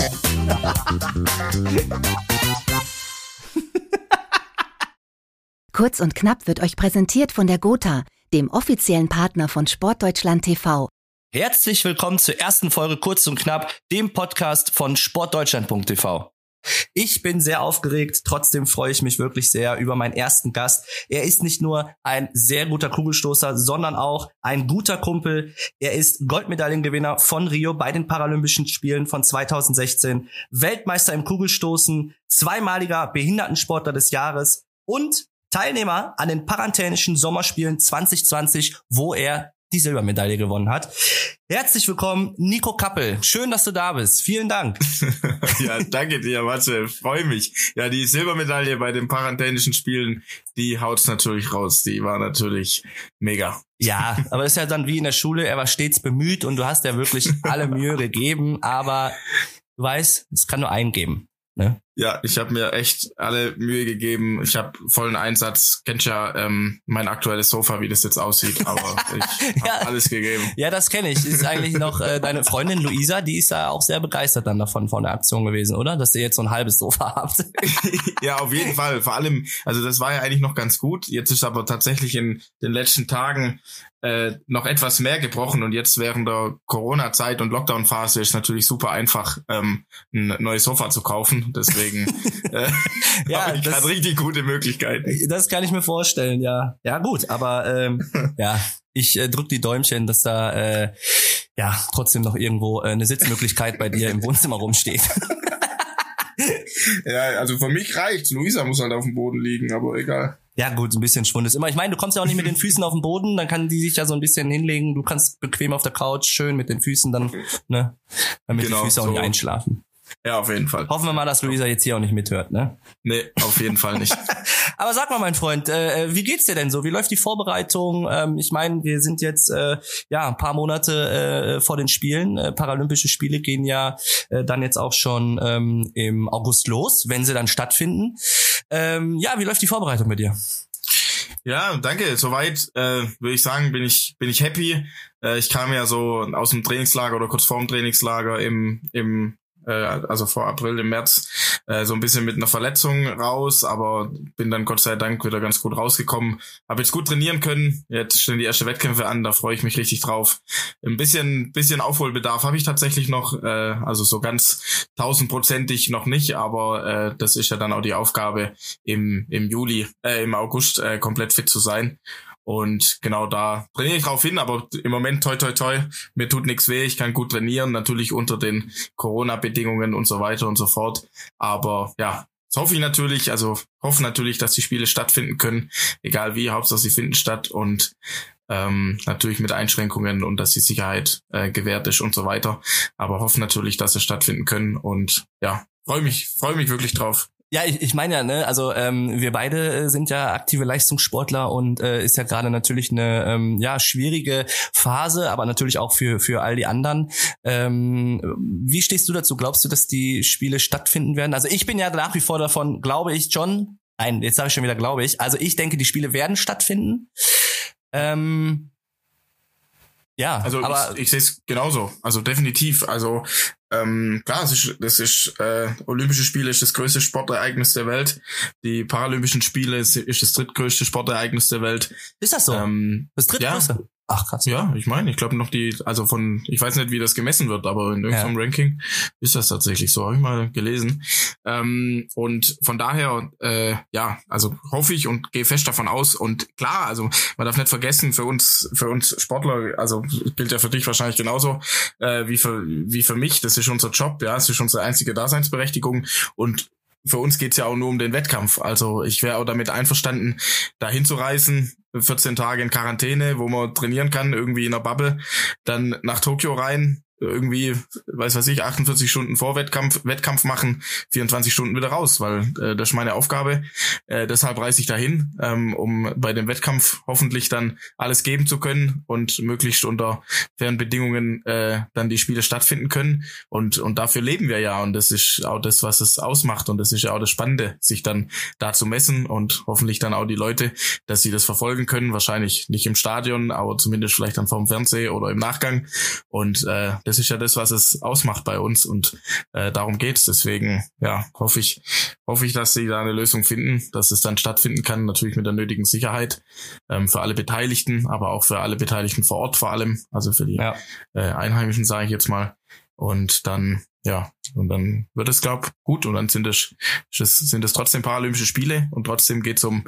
Kurz und knapp wird euch präsentiert von der Gotha, dem offiziellen Partner von Sportdeutschland TV. Herzlich willkommen zur ersten Folge Kurz und Knapp, dem Podcast von Sportdeutschland.tv. Ich bin sehr aufgeregt, trotzdem freue ich mich wirklich sehr über meinen ersten Gast. Er ist nicht nur ein sehr guter Kugelstoßer, sondern auch ein guter Kumpel. Er ist Goldmedaillengewinner von Rio bei den Paralympischen Spielen von 2016, Weltmeister im Kugelstoßen, zweimaliger Behindertensportler des Jahres und Teilnehmer an den Parantänischen Sommerspielen 2020, wo er die Silbermedaille gewonnen hat. Herzlich willkommen, Nico Kappel. Schön, dass du da bist. Vielen Dank. ja, danke dir, Matze. Freue mich. Ja, die Silbermedaille bei den Parantänischen Spielen, die haut's natürlich raus. Die war natürlich mega. Ja, aber ist ja dann wie in der Schule. Er war stets bemüht und du hast ja wirklich alle Mühe gegeben. Aber du weißt, es kann nur einen geben. Ne? Ja, ich habe mir echt alle Mühe gegeben. Ich habe vollen Einsatz. Kennt ja ähm, mein aktuelles Sofa, wie das jetzt aussieht, aber ich ja. alles gegeben. Ja, das kenne ich. Ist eigentlich noch äh, deine Freundin Luisa, die ist ja auch sehr begeistert dann davon von der Aktion gewesen, oder? Dass ihr jetzt so ein halbes Sofa habt. ja, auf jeden Fall. Vor allem, also das war ja eigentlich noch ganz gut. Jetzt ist aber tatsächlich in den letzten Tagen äh, noch etwas mehr gebrochen und jetzt während der Corona-Zeit und Lockdown-Phase ist natürlich super einfach, ähm, ein neues Sofa zu kaufen. Deswegen äh, ja, ich das, richtig gute Möglichkeiten. Das kann ich mir vorstellen, ja. Ja, gut, aber ähm, ja, ich äh, drück die Däumchen, dass da äh, ja trotzdem noch irgendwo äh, eine Sitzmöglichkeit bei dir im Wohnzimmer rumsteht. ja, also für mich reicht's. Luisa muss halt auf dem Boden liegen, aber egal. Ja, gut, ein bisschen Schwund ist immer. Ich meine, du kommst ja auch nicht mit den Füßen auf den Boden, dann kann die sich ja so ein bisschen hinlegen. Du kannst bequem auf der Couch schön mit den Füßen dann, ne, damit genau, die Füße auch so. nicht einschlafen. Ja, auf jeden Fall. Hoffen wir mal, dass Luisa jetzt hier auch nicht mithört, ne? Nee, auf jeden Fall nicht. Aber sag mal, mein Freund, äh, äh, wie geht's dir denn so? Wie läuft die Vorbereitung? Ähm, ich meine, wir sind jetzt äh, ja ein paar Monate äh, vor den Spielen. Äh, Paralympische Spiele gehen ja äh, dann jetzt auch schon ähm, im August los, wenn sie dann stattfinden. Ähm, ja, wie läuft die Vorbereitung bei dir? Ja, danke. Soweit äh, würde ich sagen, bin ich bin ich happy. Äh, ich kam ja so aus dem Trainingslager oder kurz vor dem Trainingslager im im äh, also vor April, im März, äh, so ein bisschen mit einer Verletzung raus, aber bin dann Gott sei Dank wieder ganz gut rausgekommen. Habe jetzt gut trainieren können. Jetzt stehen die ersten Wettkämpfe an, da freue ich mich richtig drauf. Ein bisschen, bisschen Aufholbedarf habe ich tatsächlich noch, äh, also so ganz tausendprozentig noch nicht, aber äh, das ist ja dann auch die Aufgabe im, im Juli, äh, im August äh, komplett fit zu sein. Und genau da trainiere ich drauf hin, aber im Moment toi toi toi, mir tut nichts weh, ich kann gut trainieren, natürlich unter den Corona-Bedingungen und so weiter und so fort. Aber ja, das hoffe ich natürlich, also hoffe natürlich, dass die Spiele stattfinden können, egal wie, Hauptsache sie finden statt und ähm, natürlich mit Einschränkungen und dass die Sicherheit äh, gewährt ist und so weiter. Aber hoffe natürlich, dass sie stattfinden können und ja, freue mich, freue mich wirklich drauf. Ja, ich, ich meine ja, ne, also ähm, wir beide äh, sind ja aktive Leistungssportler und äh, ist ja gerade natürlich eine ähm, ja schwierige Phase, aber natürlich auch für für all die anderen. Ähm, wie stehst du dazu? Glaubst du, dass die Spiele stattfinden werden? Also ich bin ja nach wie vor davon, glaube ich, John. Nein, jetzt sage ich schon wieder, glaube ich. Also ich denke, die Spiele werden stattfinden. Ähm, ja, also aber ich, ich sehe es genauso. Also definitiv. Also ähm, klar, das ist, das ist äh, Olympische Spiele ist das größte Sportereignis der Welt. Die Paralympischen Spiele ist, ist das drittgrößte Sportereignis der Welt. Ist das so? Ähm, das drittgrößte? Ja. Ach krass. Ja, ich meine, ich glaube noch die, also von, ich weiß nicht, wie das gemessen wird, aber in irgendeinem ja. Ranking ist das tatsächlich so, habe ich mal gelesen. Ähm, und von daher, äh, ja, also hoffe ich und gehe fest davon aus. Und klar, also man darf nicht vergessen, für uns, für uns Sportler, also gilt ja für dich wahrscheinlich genauso äh, wie für wie für mich. Das ist unser Job, ja, es ist unsere einzige Daseinsberechtigung. Und für uns geht's ja auch nur um den Wettkampf. Also ich wäre auch damit einverstanden, da hinzureisen, 14 Tage in Quarantäne, wo man trainieren kann, irgendwie in der Bubble, dann nach Tokio rein, irgendwie, weiß was ich, 48 Stunden vor Wettkampf, Wettkampf machen, 24 Stunden wieder raus, weil äh, das ist meine Aufgabe. Äh, deshalb reise ich dahin, ähm, um bei dem Wettkampf hoffentlich dann alles geben zu können und möglichst unter fairen Bedingungen äh, dann die Spiele stattfinden können. Und, und dafür leben wir ja. Und das ist auch das, was es ausmacht. Und das ist ja auch das Spannende, sich dann da zu messen und hoffentlich dann auch die Leute, dass sie das verfolgen können. Wahrscheinlich nicht im Stadion, aber zumindest vielleicht dann vom Fernsehen oder im Nachgang. Und äh, Das ist ja das, was es ausmacht bei uns und äh, darum geht's. Deswegen, ja, hoffe ich, hoffe ich, dass sie da eine Lösung finden, dass es dann stattfinden kann, natürlich mit der nötigen Sicherheit ähm, für alle Beteiligten, aber auch für alle Beteiligten vor Ort vor allem, also für die ja. äh, Einheimischen, sage ich jetzt mal. Und dann ja, und dann wird es, glaub, gut und dann sind es, sind es trotzdem Paralympische Spiele und trotzdem geht's um,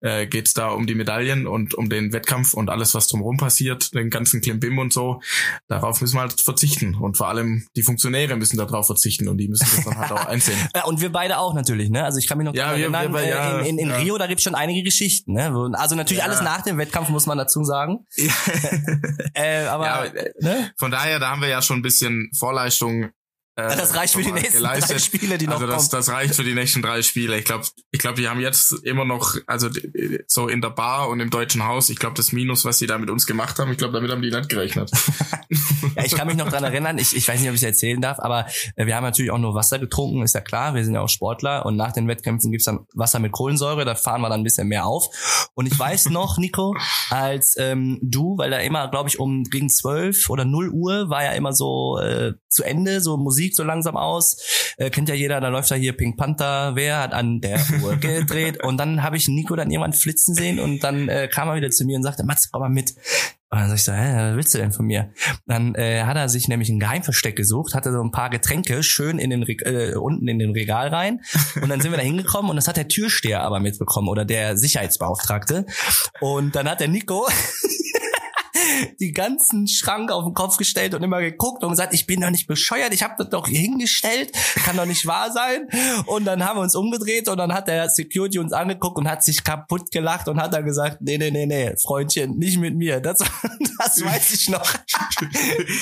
äh, geht's da um die Medaillen und um den Wettkampf und alles, was drumherum passiert, den ganzen Klimbim und so. Darauf müssen wir halt verzichten und vor allem die Funktionäre müssen darauf verzichten und die müssen das dann halt auch einsehen. Ja, und wir beide auch natürlich, ne? Also ich kann mich noch ja, erinnern, wir, wir, ja, in, in, in ja. Rio, da gibt's schon einige Geschichten, ne? Also natürlich ja. alles nach dem Wettkampf, muss man dazu sagen. Äh, aber, ne? Von daher, da haben wir ja schon ein bisschen Vorleistung äh, das reicht für die nächsten geleistet. drei Spiele, die noch also das, kommen. das reicht für die nächsten drei Spiele. Ich glaube, ich glaube, die haben jetzt immer noch, also so in der Bar und im deutschen Haus, ich glaube, das Minus, was sie da mit uns gemacht haben, ich glaube, damit haben die nicht gerechnet. ja, ich kann mich noch dran erinnern, ich, ich weiß nicht, ob ich es erzählen darf, aber äh, wir haben natürlich auch nur Wasser getrunken, ist ja klar, wir sind ja auch Sportler und nach den Wettkämpfen gibt's dann Wasser mit Kohlensäure, da fahren wir dann ein bisschen mehr auf. Und ich weiß noch, Nico, als ähm, du, weil da immer, glaube ich, um gegen zwölf oder null Uhr war ja immer so äh, zu Ende, so Musik Musik so langsam aus. Äh, kennt ja jeder, da läuft da hier Pink Panther, wer hat an der Uhr gedreht? Und dann habe ich Nico dann jemand flitzen sehen und dann äh, kam er wieder zu mir und sagte, Mats, komm mal mit. Und dann sag ich so, hä, was willst du denn von mir? Dann äh, hat er sich nämlich ein Geheimversteck gesucht, hatte so ein paar Getränke schön in den äh, unten in den Regal rein. Und dann sind wir da hingekommen und das hat der Türsteher aber mitbekommen oder der Sicherheitsbeauftragte. Und dann hat der Nico die ganzen Schrank auf den Kopf gestellt und immer geguckt und gesagt, ich bin doch nicht bescheuert, ich habe das doch hier hingestellt, kann doch nicht wahr sein. Und dann haben wir uns umgedreht und dann hat der Security uns angeguckt und hat sich kaputt gelacht und hat dann gesagt, nee, nee, nee, nee, Freundchen, nicht mit mir. Das, das weiß ich noch.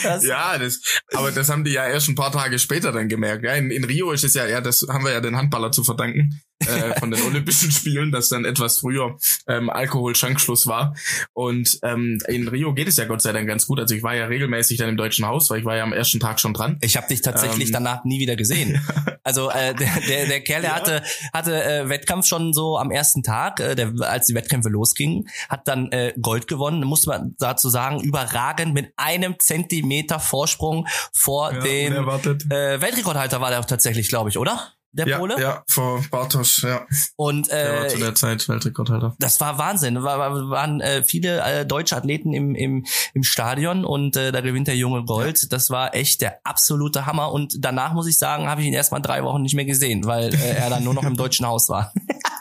Das ja, das, aber das haben die ja erst ein paar Tage später dann gemerkt. Ja, in, in Rio ist es ja, ja, das haben wir ja den Handballer zu verdanken äh, von den Olympischen Spielen, dass dann etwas früher ähm, Alkoholschankschluss war. Und ähm, in Rio geht es ja Gott sei Dank ganz gut. Also ich war ja regelmäßig dann im Deutschen Haus, weil ich war ja am ersten Tag schon dran. Ich habe dich tatsächlich ähm, danach nie wieder gesehen. Also äh, der, der, der Kerl, der ja. hatte, hatte äh, Wettkampf schon so am ersten Tag, äh, der, als die Wettkämpfe losgingen, hat dann äh, Gold gewonnen, muss man dazu sagen, überragend mit einem Zentimeter Vorsprung vor ja, dem äh, Weltrekordhalter war der auch tatsächlich, glaube ich, oder? Der ja, Pole. Ja, vor Bartosz, ja. Und äh, der war zu der Zeit Weltrekordhalter. Das war Wahnsinn. War, war, waren äh, viele äh, deutsche Athleten im, im, im Stadion und äh, da gewinnt der Junge Gold. Das war echt der absolute Hammer. Und danach muss ich sagen, habe ich ihn erstmal drei Wochen nicht mehr gesehen, weil äh, er dann nur noch im deutschen Haus war.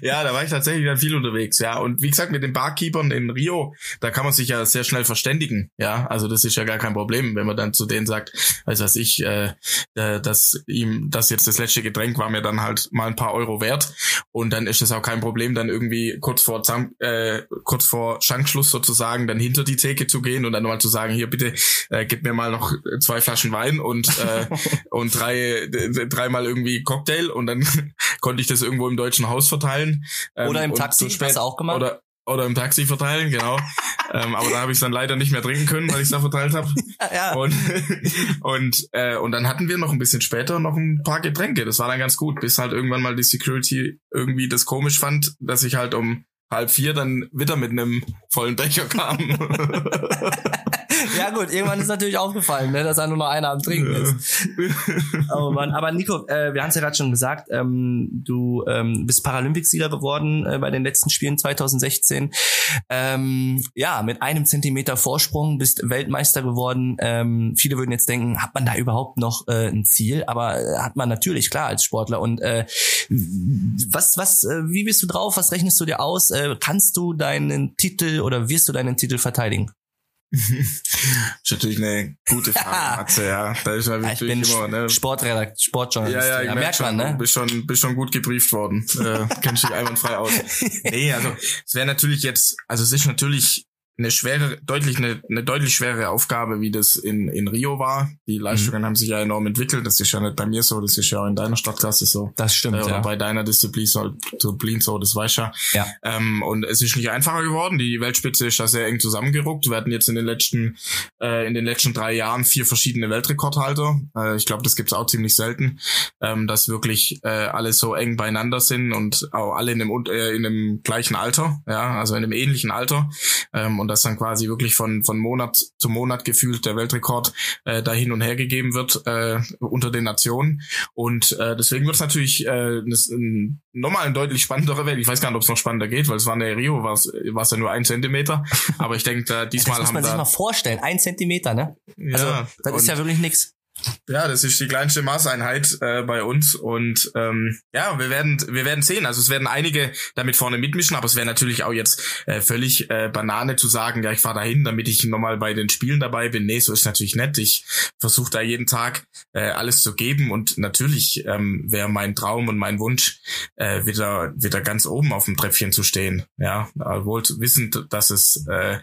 ja, da war ich tatsächlich dann viel unterwegs, ja. Und wie gesagt, mit den Barkeepern in Rio, da kann man sich ja sehr schnell verständigen, ja. Also das ist ja gar kein Problem, wenn man dann zu denen sagt, weiß was ich, äh, äh, dass ihm das jetzt das letzte Getränk war mir dann halt mal ein paar Euro wert. Und dann ist es auch kein Problem, dann irgendwie kurz vor Zam äh, kurz vor Schankschluss sozusagen dann hinter die Theke zu gehen und dann nochmal zu sagen, hier bitte, äh, gib mir mal noch zwei Flaschen Wein und äh, und drei dreimal irgendwie Cocktail und dann konnte ich das irgendwo im deutschen Haus verteilen. Ähm, oder im Taxi, spät, hast du auch gemacht? Oder, oder im Taxi verteilen, genau. ähm, aber da habe ich dann leider nicht mehr trinken können, weil ich da verteilt habe. ja. Und und äh, und dann hatten wir noch ein bisschen später noch ein paar Getränke. Das war dann ganz gut, bis halt irgendwann mal die Security irgendwie das komisch fand, dass ich halt um halb vier dann wieder mit einem vollen Becher kam. Ja gut, irgendwann ist natürlich aufgefallen, ne, dass da nur noch einer am Trinken ja. ist. Oh Mann. Aber Nico, äh, wir haben es ja gerade schon gesagt, ähm, du ähm, bist Paralympicsieger geworden äh, bei den letzten Spielen 2016. Ähm, ja, mit einem Zentimeter Vorsprung bist Weltmeister geworden. Ähm, viele würden jetzt denken, hat man da überhaupt noch äh, ein Ziel? Aber äh, hat man natürlich, klar, als Sportler. Und äh, was, was, äh, wie bist du drauf? Was rechnest du dir aus? Äh, kannst du deinen Titel oder wirst du deinen Titel verteidigen? ist natürlich eine gute Frage, Matze, ja. Da ist ja ich bin immer, ne? Sportredakt, Sportjournalist. Ja, ja, ja, merkt schon, man, ne? Bist schon, bist schon gut gebrieft worden. äh, kennst dich einwandfrei aus. Nee, also, es wäre natürlich jetzt, also es ist natürlich eine schwere, deutlich eine, eine deutlich schwere Aufgabe, wie das in, in Rio war. Die Leistungen mhm. haben sich ja enorm entwickelt. Das ist ja nicht bei mir so, das ist ja auch in deiner Stadtklasse so. Das stimmt. Äh, oder ja. bei deiner Disziplin so, Disziplin so, das weiß ja. ja. Ähm, und es ist nicht einfacher geworden. Die Weltspitze ist da sehr eng zusammengerückt. Wir hatten jetzt in den letzten, äh, in den letzten drei Jahren vier verschiedene Weltrekordhalter. Äh, ich glaube, das gibt's auch ziemlich selten, ähm, dass wirklich äh, alle so eng beieinander sind und auch alle in einem, äh, in einem gleichen Alter, ja, also in einem ähnlichen Alter. Ähm, und dass dann quasi wirklich von, von Monat zu Monat gefühlt der Weltrekord äh, da hin und her gegeben wird äh, unter den Nationen. Und äh, deswegen wird es natürlich äh, nochmal ein deutlich spannenderer Welt. Ich weiß gar nicht, ob es noch spannender geht, weil es war in der Rio, war es ja nur ein Zentimeter. Aber ich denke, da diesmal das muss man haben sich da, mal vorstellen, ein Zentimeter, ne? Also, ja, das ist ja wirklich nix. Ja, das ist die kleinste Maßeinheit äh, bei uns und ähm, ja, wir werden wir werden sehen. Also es werden einige damit vorne mitmischen, aber es wäre natürlich auch jetzt äh, völlig äh, Banane zu sagen, ja, ich fahre dahin, damit ich nochmal bei den Spielen dabei bin. Nee, so ist natürlich nett. Ich versuche da jeden Tag äh, alles zu geben und natürlich ähm, wäre mein Traum und mein Wunsch äh, wieder wieder ganz oben auf dem Treppchen zu stehen. Ja, wohl wissend, dass es äh,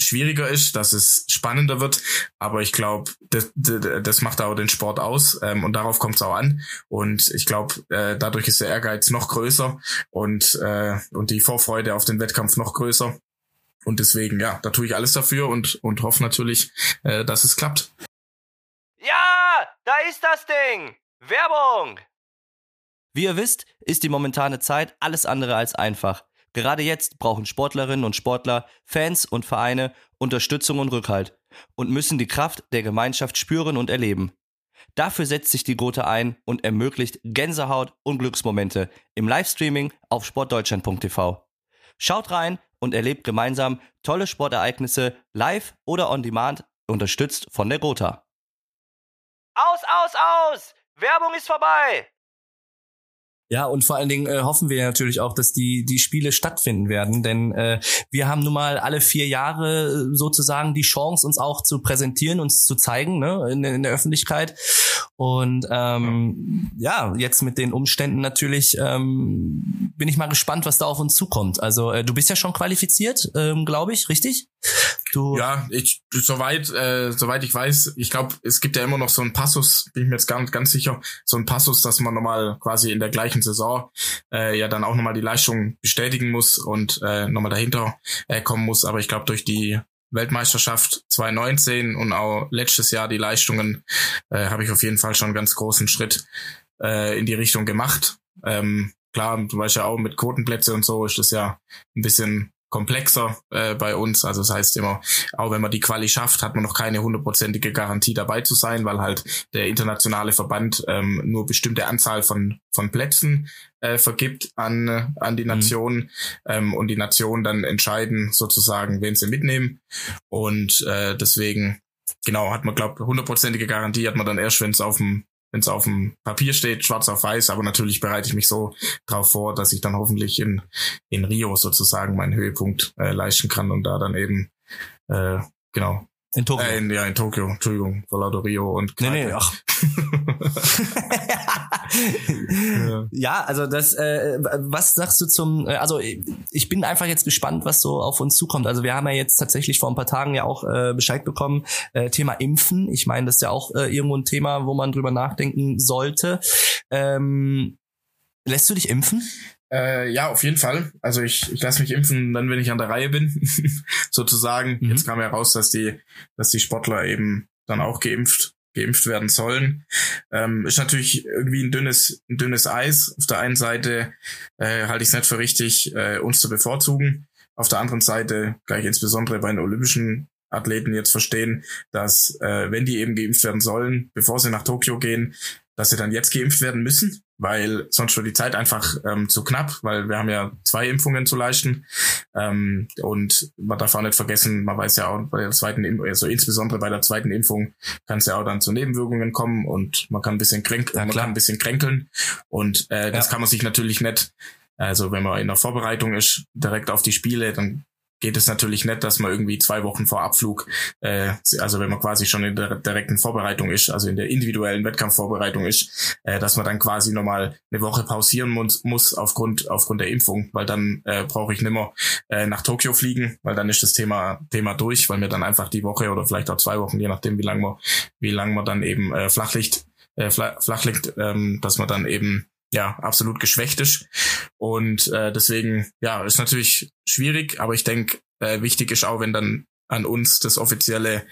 schwieriger ist, dass es spannender wird. Aber ich glaube, das, das, macht auch den Sport aus ähm, und darauf kommt es auch an. Und ich glaube, äh, dadurch ist der Ehrgeiz noch größer und, äh, und die Vorfreude auf den Wettkampf noch größer. Und deswegen, ja, da tue ich alles dafür und, und hoffe natürlich, äh, dass es klappt. Ja, da ist das Ding. Werbung. Wie ihr wisst, ist die momentane Zeit alles andere als einfach. Gerade jetzt brauchen Sportlerinnen und Sportler, Fans und Vereine Unterstützung und Rückhalt und müssen die Kraft der Gemeinschaft spüren und erleben. Dafür setzt sich die Gotha ein und ermöglicht Gänsehaut und Glücksmomente im Livestreaming auf sportdeutschland.tv. Schaut rein und erlebt gemeinsam tolle Sportereignisse live oder on demand, unterstützt von der Gotha. Aus, aus, aus! Werbung ist vorbei! Ja, und vor allen Dingen äh, hoffen wir natürlich auch, dass die, die Spiele stattfinden werden, denn äh, wir haben nun mal alle vier Jahre äh, sozusagen die Chance, uns auch zu präsentieren, uns zu zeigen ne, in, in der Öffentlichkeit. Und ähm, ja, jetzt mit den Umständen natürlich ähm, bin ich mal gespannt, was da auf uns zukommt. Also äh, du bist ja schon qualifiziert, ähm, glaube ich, richtig? Du, Ja, ich soweit äh, soweit ich weiß, ich glaube, es gibt ja immer noch so einen Passus, bin ich mir jetzt gar nicht ganz sicher, so einen Passus, dass man nochmal quasi in der gleichen Saison äh, ja dann auch nochmal die Leistung bestätigen muss und äh, nochmal dahinter äh, kommen muss. Aber ich glaube, durch die Weltmeisterschaft 2019 und auch letztes Jahr die Leistungen äh, habe ich auf jeden Fall schon einen ganz großen Schritt äh, in die Richtung gemacht. Ähm, klar, du weißt ja auch mit Quotenplätze und so ist das ja ein bisschen komplexer äh, bei uns. Also das heißt immer, auch wenn man die Quali schafft, hat man noch keine hundertprozentige Garantie dabei zu sein, weil halt der internationale Verband ähm, nur bestimmte Anzahl von von Plätzen äh, vergibt an äh, an die Nationen ähm, und die Nationen dann entscheiden sozusagen, wen sie mitnehmen und äh, deswegen genau hat man glaube hundertprozentige Garantie hat man dann erst, wenn es auf dem wenn es auf dem Papier steht, schwarz auf weiß, aber natürlich bereite ich mich so drauf vor, dass ich dann hoffentlich in, in Rio sozusagen meinen Höhepunkt äh, leisten kann und da dann eben äh, genau in Tokio. äh, in, ja in Tokio, Entschuldigung, lauter Rio und Nee, nee, Kneipe. ach. ja, also das, äh, was sagst du zum, äh, also ich bin einfach jetzt gespannt, was so auf uns zukommt. Also wir haben ja jetzt tatsächlich vor ein paar Tagen ja auch äh, Bescheid bekommen, äh, Thema Impfen. Ich meine, das ist ja auch äh, irgendwo ein Thema, wo man drüber nachdenken sollte. Ähm, lässt du dich impfen? Äh, ja, auf jeden Fall. Also ich, ich lasse mich impfen, dann wenn ich an der Reihe bin, sozusagen. Mhm. Jetzt kam ja raus, dass die, dass die Sportler eben dann auch geimpft, geimpft werden sollen. Ähm, ist natürlich irgendwie ein dünnes, ein dünnes Eis. Auf der einen Seite äh, halte ich es nicht für richtig, äh, uns zu bevorzugen. Auf der anderen Seite kann ich insbesondere bei den olympischen Athleten jetzt verstehen, dass äh, wenn die eben geimpft werden sollen, bevor sie nach Tokio gehen, dass sie dann jetzt geimpft werden müssen, weil sonst wird die Zeit einfach ähm, zu knapp, weil wir haben ja zwei Impfungen zu leisten. Ähm, und man darf auch nicht vergessen, man weiß ja auch bei der zweiten Impfung, also insbesondere bei der zweiten Impfung kann es ja auch dann zu Nebenwirkungen kommen und man kann ein bisschen kränk Ja, man kann ein bisschen kränkeln. Und äh, das Ja. kann man sich natürlich nicht, also wenn man in der Vorbereitung ist, direkt auf die Spiele, dann geht es natürlich nicht, dass man irgendwie zwei Wochen vor Abflug, äh, also wenn man quasi schon in der direkten Vorbereitung ist, also in der individuellen Wettkampfvorbereitung ist, äh, dass man dann quasi nochmal eine Woche pausieren muss, muss aufgrund aufgrund der Impfung, weil dann äh, brauche ich nimmer äh, nach Tokio fliegen, weil dann ist das Thema Thema durch, weil mir dann einfach die Woche oder vielleicht auch zwei Wochen, je nachdem wie lang man wie lang man dann eben äh, flach liegt, äh, fla- flach liegt, ähm, dass man dann eben ja absolut geschwächt ist und äh, deswegen ja ist natürlich schwierig, aber ich denke äh, wichtig ist auch, wenn dann an uns das offizielle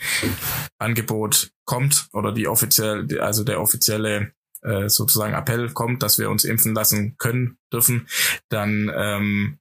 Angebot kommt oder die offiziell also der offizielle äh, sozusagen Appell kommt, dass wir uns impfen lassen können dürfen, dann ähm,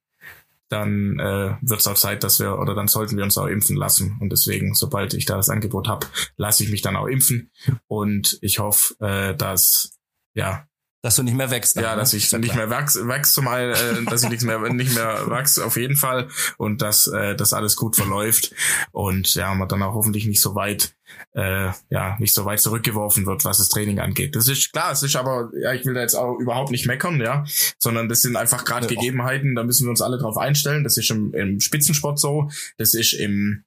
dann äh, wird es auch Zeit, dass wir oder dann sollten wir uns auch impfen lassen. Und deswegen, sobald ich da das Angebot habe, lasse ich mich dann auch impfen. Und ich hoffe, äh, dass ja dass du nicht mehr wächst. Dann, ja, dass ne? ich nicht mehr wachs, wachs zumal, äh, dass ich nichts mehr, nicht mehr wachs, auf jeden Fall. Und dass äh, das alles gut verläuft. Und ja, man dann auch hoffentlich nicht so weit, äh, ja, nicht so weit zurückgeworfen wird, was das Training angeht. Das ist klar, es ist aber, ja, ich will da jetzt auch überhaupt nicht meckern, ja, sondern das sind einfach gerade ja. Gegebenheiten, da müssen wir uns alle drauf einstellen. Das ist im, im Spitzensport so, das ist im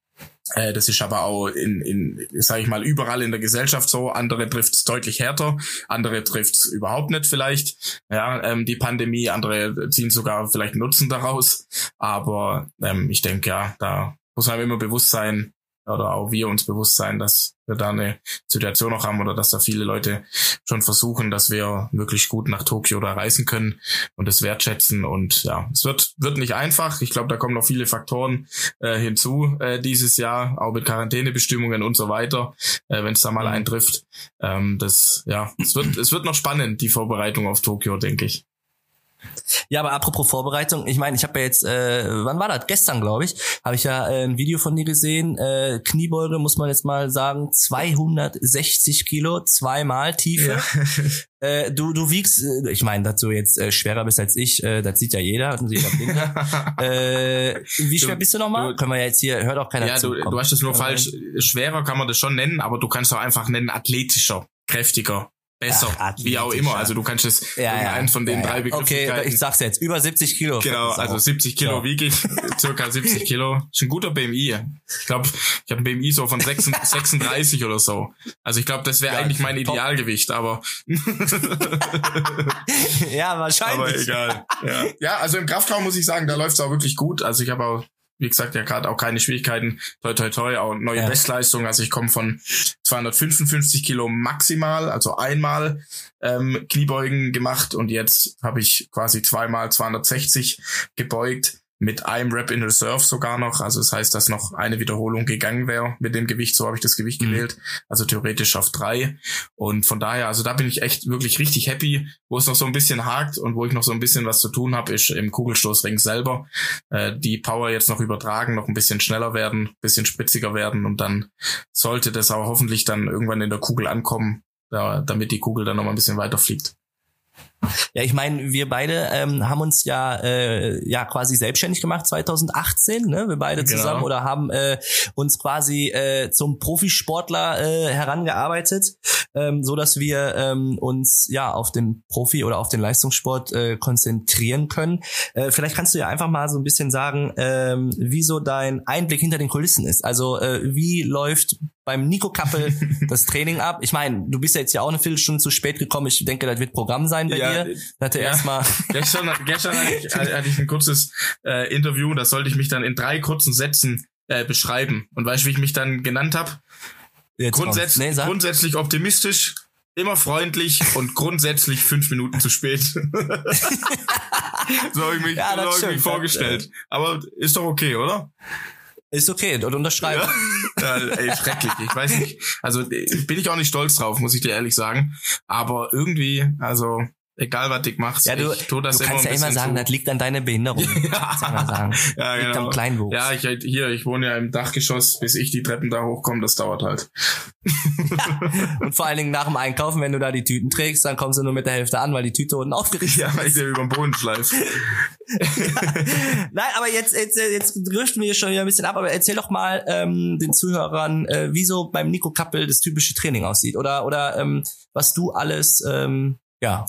das ist aber auch in, in sage ich mal, überall in der Gesellschaft so. Andere trifft's deutlich härter, andere trifft's überhaupt nicht vielleicht. Ja, ähm, die Pandemie, andere ziehen sogar vielleicht Nutzen daraus. Aber ähm, ich denke, ja, da muss man immer bewusst sein, oder auch wir uns bewusst sein, dass wir da eine Situation noch haben oder dass da viele Leute schon versuchen, dass wir wirklich gut nach Tokio da reisen können und es wertschätzen. Und ja, es wird, wird nicht einfach. Ich glaube, da kommen noch viele Faktoren äh, hinzu äh, dieses Jahr, auch mit Quarantänebestimmungen und so weiter, äh, wenn es da mal mhm. eintrifft. Ähm, das, ja, es wird, es wird noch spannend, die Vorbereitung auf Tokio, denke ich. Ja, aber apropos Vorbereitung, ich meine, ich habe ja jetzt, äh, wann war das? Gestern, glaube ich, habe ich ja äh, ein Video von dir gesehen. Äh, Kniebeuge, muss man jetzt mal sagen, 260 Kilo, zweimal Tiefe. Ja. äh, du, du wiegst, äh, ich meine, dass du jetzt äh, schwerer bist als ich, äh, das sieht ja jeder, das sieht ja äh, wie schwer du, bist du nochmal? Können wir jetzt hier, hört auch keiner ja, zu. Ja, du, du hast das nur falsch. Schwerer kann man das schon nennen, aber du kannst auch einfach nennen athletischer, kräftiger besser, Ach, wie auch immer. Also du kannst es ja, ja, eins von den ja, drei Begrifflichkeiten. Okay, ich sag's jetzt, über 70 Kilo. Genau, also 70 Kilo so. wiege ich, circa 70 Kilo. Ist ein guter BMI. Ich glaube, ich habe ein BMI so von 36 oder so. Also ich glaube, das wäre eigentlich mein Idealgewicht, aber ja, wahrscheinlich. Aber egal. Ja. ja, also im Kraftraum muss ich sagen, da läuft's auch wirklich gut. Also ich habe auch wie gesagt, ja gerade auch keine Schwierigkeiten. Toi, toi, toi, auch neue ja. Bestleistung. Also ich komme von 255 Kilo maximal, also einmal ähm, Kniebeugen gemacht und jetzt habe ich quasi zweimal 260 gebeugt mit einem Rep in Reserve sogar noch. Also das heißt, dass noch eine Wiederholung gegangen wäre mit dem Gewicht. So habe ich das Gewicht mhm. gewählt. Also theoretisch auf drei. Und von daher, also da bin ich echt wirklich richtig happy. Wo es noch so ein bisschen hakt und wo ich noch so ein bisschen was zu tun habe, ist im Kugelstoßring selber. Äh, die Power jetzt noch übertragen, noch ein bisschen schneller werden, bisschen spritziger werden und dann sollte das auch hoffentlich dann irgendwann in der Kugel ankommen, da, damit die Kugel dann noch mal ein bisschen weiter fliegt. Ja, ich meine, wir beide ähm, haben uns ja äh, ja quasi selbstständig gemacht 2018, ne? Wir beide genau. zusammen oder haben äh, uns quasi äh, zum Profisportler äh, herangearbeitet, ähm, so dass wir ähm, uns ja auf den Profi oder auf den Leistungssport äh, konzentrieren können. Äh, vielleicht kannst du ja einfach mal so ein bisschen sagen, ähm, wie so dein Einblick hinter den Kulissen ist. Also äh, wie läuft beim Nico Kappel das Training ab? Ich meine, du bist ja jetzt ja auch eine Viertelstunde zu spät gekommen. Ich denke, das wird Programm sein bei ja, dir. Hatte ja. erstmal. gestern, gestern hatte, ich, hatte ich ein kurzes äh, Interview, das sollte ich mich dann in drei kurzen Sätzen äh, beschreiben. Und weißt du, wie ich mich dann genannt habe? Grundsätz nee, grundsätzlich optimistisch, immer freundlich und grundsätzlich fünf Minuten zu spät. so habe ich mich, ja, so hab ich mich vorgestellt. Aber ist doch okay, oder? Ist okay, und unterschreiben. Ja. ja, ey, schrecklich. Ich weiß nicht. Also bin ich auch nicht stolz drauf, muss ich dir ehrlich sagen. Aber irgendwie, also egal was ich machst, ja, du, ich tu das du kannst ja immer sagen, zu. das liegt an deiner Behinderung. ja, sagen. ja genau. Liegt am Kleinwuchs. Ja, ich hier, ich wohne ja im Dachgeschoss, bis ich die Treppen da hochkomme, das dauert halt. ja. Und vor allen Dingen nach dem Einkaufen, wenn du da die Tüten trägst, dann kommst du nur mit der Hälfte an, weil die Tüte unten aufgerichtet ist. Ja, weil ich dir über den Boden schleife. Nein, aber jetzt, jetzt, jetzt driften wir schon wieder ein bisschen ab, aber erzähl doch mal ähm, den Zuhörern, äh, wie so beim Nico Kappel das typische Training aussieht oder, oder ähm, was du alles ähm, ja,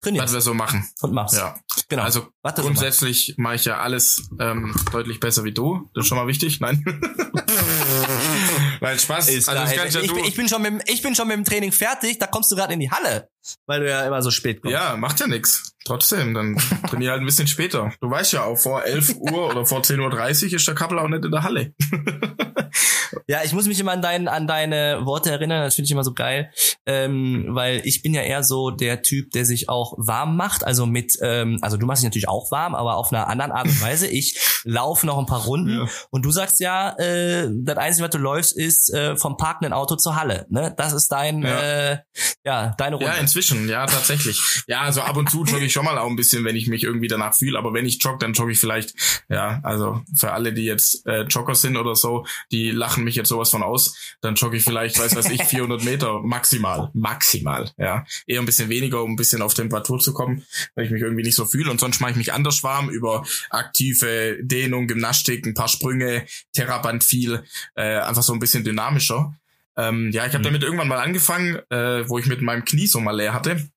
trainiert. Was wir so machen. Und machst. Ja. Genau. Also grundsätzlich mache ich ja alles ähm, deutlich besser wie du. Das ist schon mal wichtig. Nein. Weil Spaß. Ist also klar, ich, ja ich, ich, bin schon mit, ich bin schon mit dem Training fertig, da kommst du gerade in die Halle, weil du ja immer so spät kommst. Ja, macht ja nix. Trotzdem, dann trainier halt ein bisschen später. Du weißt ja auch, vor 11 Uhr oder vor 10.30 Uhr ist der Kappel auch nicht in der Halle. ja, ich muss mich immer an, dein, an deine Worte erinnern, das finde ich immer so geil, ähm, weil ich bin ja eher so der Typ, der sich auch warm macht, also mit, ähm, also du machst dich natürlich auch warm, aber auf einer anderen Art und Weise. Ich laufe noch ein paar Runden ja. und du sagst ja, äh, das Einzige, was du läufst, ist äh, vom parkenden Auto zur Halle. Ne? Das ist dein, ja, äh, ja deine Runde. Ja, dazwischen, ja, tatsächlich. Ja, also ab und zu jogge ich schon mal auch ein bisschen, wenn ich mich irgendwie danach fühle, aber wenn ich jogge, dann jogge ich vielleicht, ja, also für alle, die jetzt äh, Jogger sind oder so, die lachen mich jetzt sowas von aus, dann jogge ich vielleicht, weiß was ich, 400 Meter maximal, maximal, ja. Eher ein bisschen weniger, um ein bisschen auf Temperatur zu kommen, weil ich mich irgendwie nicht so fühle und sonst mache ich mich anders warm über aktive Dehnung, Gymnastik, ein paar Sprünge, Terraband viel, äh, einfach so ein bisschen dynamischer. Ähm, ja, ich habe mhm. damit irgendwann mal angefangen, äh, wo ich mit meinem Knie so mal leer hatte.